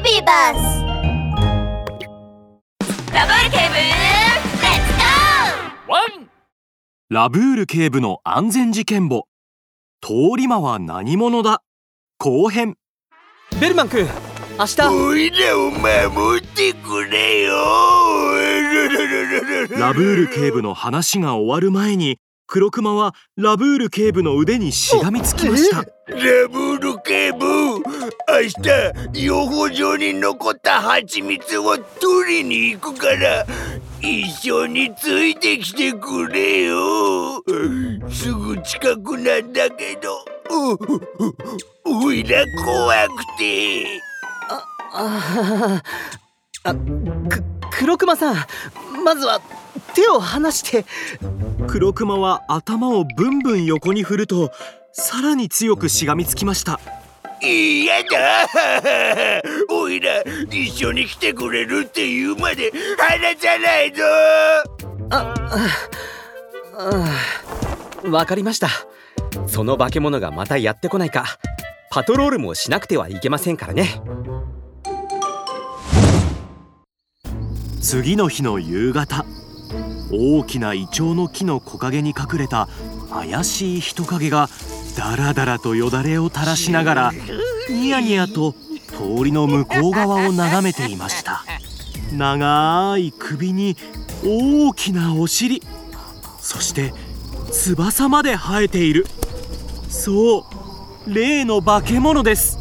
ビバスラブール警部レッツゴーワンラブール警部の安全事件簿。通り魔は何者だ？後編。ベルマン君明日。おいらを守ってくれよ。ラブール警部の話が終わる前に黒クマはラブール警部の腕にしがみつきました。ラブール警部明日養蜂場に残った蜂蜜を取りに行くから一緒についてきてくれよ。すぐ近くなんだけど。うおいら怖くてああく黒熊さんまずは手を離して。黒クマは頭をブンブン横に振るとさらに強くしがみつきました。嫌だ。おいら一緒に来てくれるって言うまで離さないぞ。ああわかりました。その化け物がまたやってこないか。パトロールもしなくてはいけませんからね次の日の夕方大きなイチョウの木の木陰に隠れた怪しい人影がだらだらとよだれを垂らしながらニヤニヤと通りの向こう側を眺めていました。長い首に大きなお尻そして翼まで生えている。そう例の化け物です。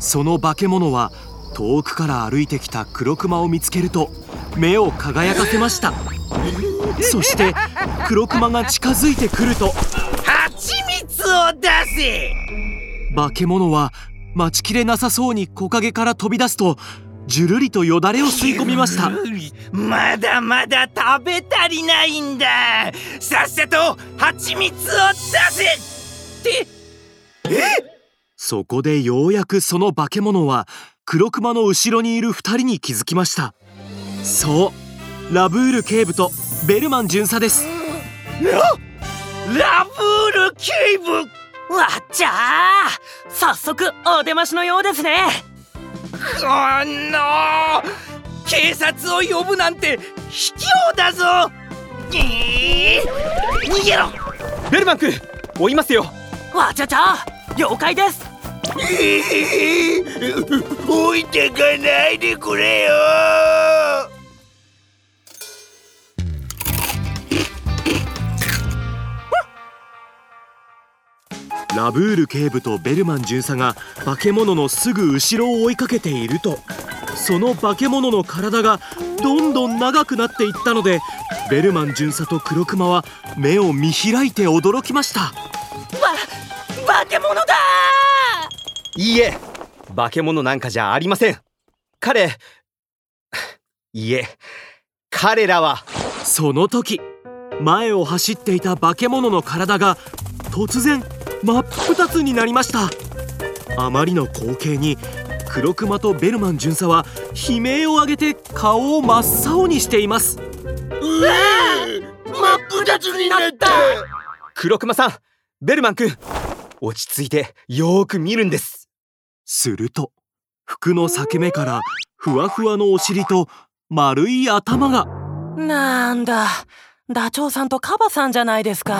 その化け物は遠くから歩いてきた黒クマを見つけると目を輝かせました。そして黒クマが近づいてくると蜂蜜を出せ。化け物は待ちきれなさそうに木陰から飛び出すとじゅるりとよだれを吸い込みました。まだまだ食べ足りないんだ。さっさと蜂蜜を出せ。って。え？そこでようやくその化け物は黒クマの後ろにいる二人に気づきましたそう。ラブール警部とベルマン巡査です。ラブール警部？わっちゃあ早速お出ましのようですね。この警察を呼ぶなんて卑怯だぞ。えー？逃げろ！ベルマン君追いますよ。わちゃちゃ了解です。えー？置いてかないでくれよラブール警部とベルマン巡査が化け物のすぐ後ろを追いかけていると。その化け物の体がどんどん長くなっていったのでベルマン巡査と黒クマは目を見開いて驚きました。わ化け物だいいえ化け物なんかじゃありません。彼いいえ彼らは。その時前を走っていた化け物の体が突然真っ二つになりました。あまりの光景に黒クマとベルマン巡査は悲鳴を上げて顔を真っ青にしています。真っ二つになった。黒熊さんベルマン君落ち着いてよーく見るんです。すると服の裂け目からふわふわのお尻と丸い頭が。なんだダチョウさんとカバさんじゃないですか。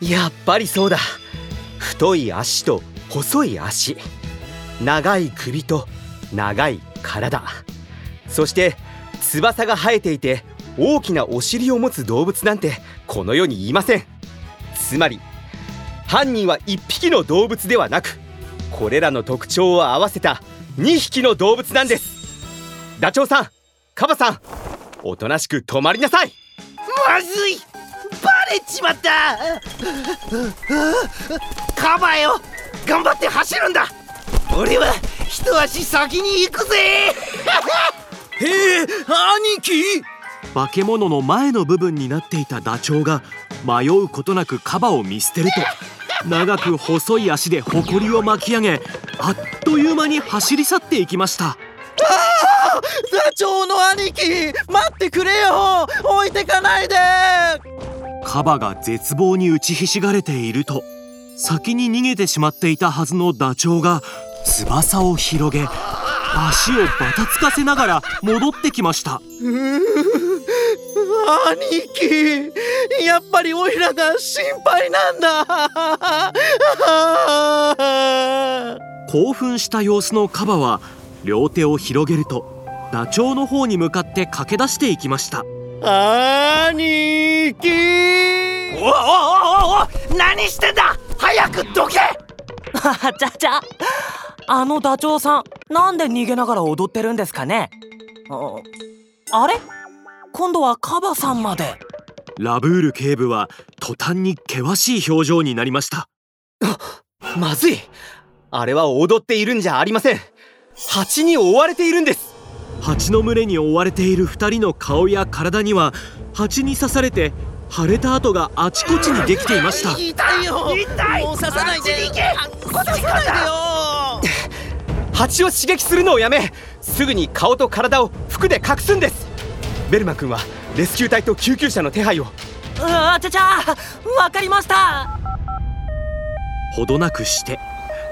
やっぱりそうだ太い足と細い足。長い首と長い体。そして翼が生えていて大きなお尻を持つ動物なんてこの世にいません。つまり犯人は1匹の動物ではなくこれらの特徴を合わせた2匹の動物なんです。ダチョウさんカバさんおとなしく止まりなさい。まずい。バレちまった。カバよ頑張って走るんだ。俺は一足先に行くぜ。へえ兄貴？化け物の前の部分になっていたダチョウが迷うことなくカバを見捨てると長く細い足で埃を巻き上げあっという間に走り去っていきました。ダチョウの兄貴待ってくれよ。置いてかないでカバが絶望に打ちひしがれていると先に逃げてしまっていたはずのダチョウが翼を広げ足をバタつかせながら戻ってきました。兄貴やっぱりオイラが心配なんだ。興奮した様子のカバは両手を広げるとダチョウの方に向かって駆け出していきました兄貴。おおおおお何してんだ？早くどけ！ちゃちゃ。あのダチョウさんなんで逃げながら踊ってるんですかね？ああれ？今度はカバさんまで。ラブール警部は途端に険しい表情になりました。まずい。あれは踊っているんじゃありません。蜂に追われているんです蜂の群れに追われている2人の顔や体には蜂に刺されて腫れた跡があちこちにできていました。痛いよ。痛い。もう刺さないで。刺さないでよ。蜂を刺激するのをやめすぐに顔と体を服で隠すんです。ベルマ君はレスキュー隊と救急車の手配を。あちゃちゃわかりました。ほどなくして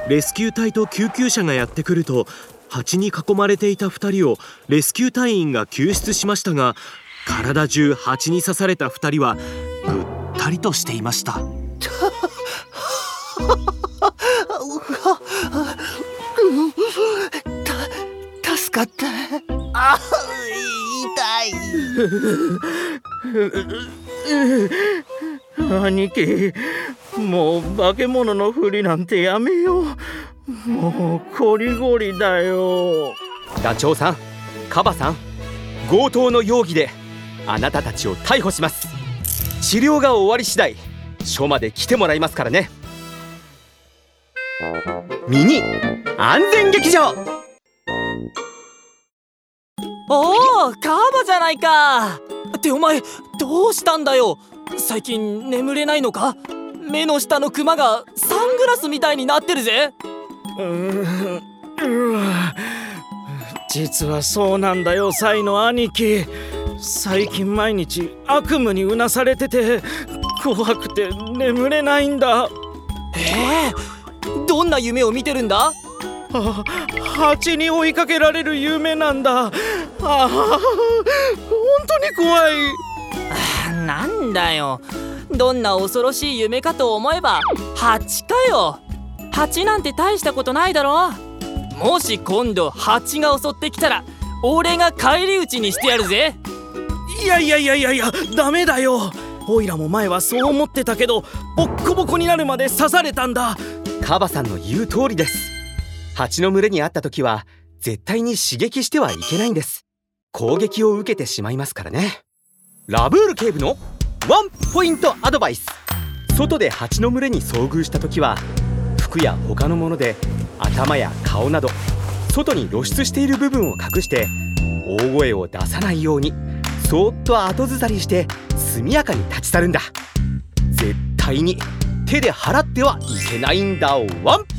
レスキュー隊と救急車がやってくると蜂に囲まれていた2人をレスキュー隊員が救出しましたが体中蜂に刺された2人はぐったりとしていました。た助かったあ痛い兄貴もう化け物のふりなんてやめようもうこりごりだよ。ダチョウさんカバさん強盗の容疑であなたたちを逮捕します。治療が終わり次第署まで来てもらいますからね。ミニ安全劇場。おおカバじゃないか。ってお前どうしたんだよ。最近眠れないのか？目の下のクマがサングラスみたいになってるぜ実はそうなんだよサイの兄貴。最近毎日悪夢にうなされてて怖くて眠れないんだ。ええどんな夢を見てるんだ？あ蜂に追いかけられる夢なんだ。ああ本当に怖い。なんだよ。どんな恐ろしい夢かと思えば蜂かよ蜂なんて大したことないだろ。もし今度蜂が襲ってきたら俺が返り討ちにしてやるぜ。いやいやいやいやいやダメだよ。オイラも前はそう思ってたけどボッコボコになるまで刺されたんだ。カバさんの言う通りです。蜂の群れに会った時は絶対に刺激してはいけないんです。攻撃を受けてしまいますからね。ラブール警部のワンポイントアドバイス。外で蜂の群れに遭遇した時は服や他のもので頭や顔など外に露出している部分を隠して大声を出さないようにそーっと後ずさりして速やかに立ち去るんだ。絶対に手で払ってはいけないんだ。ワン！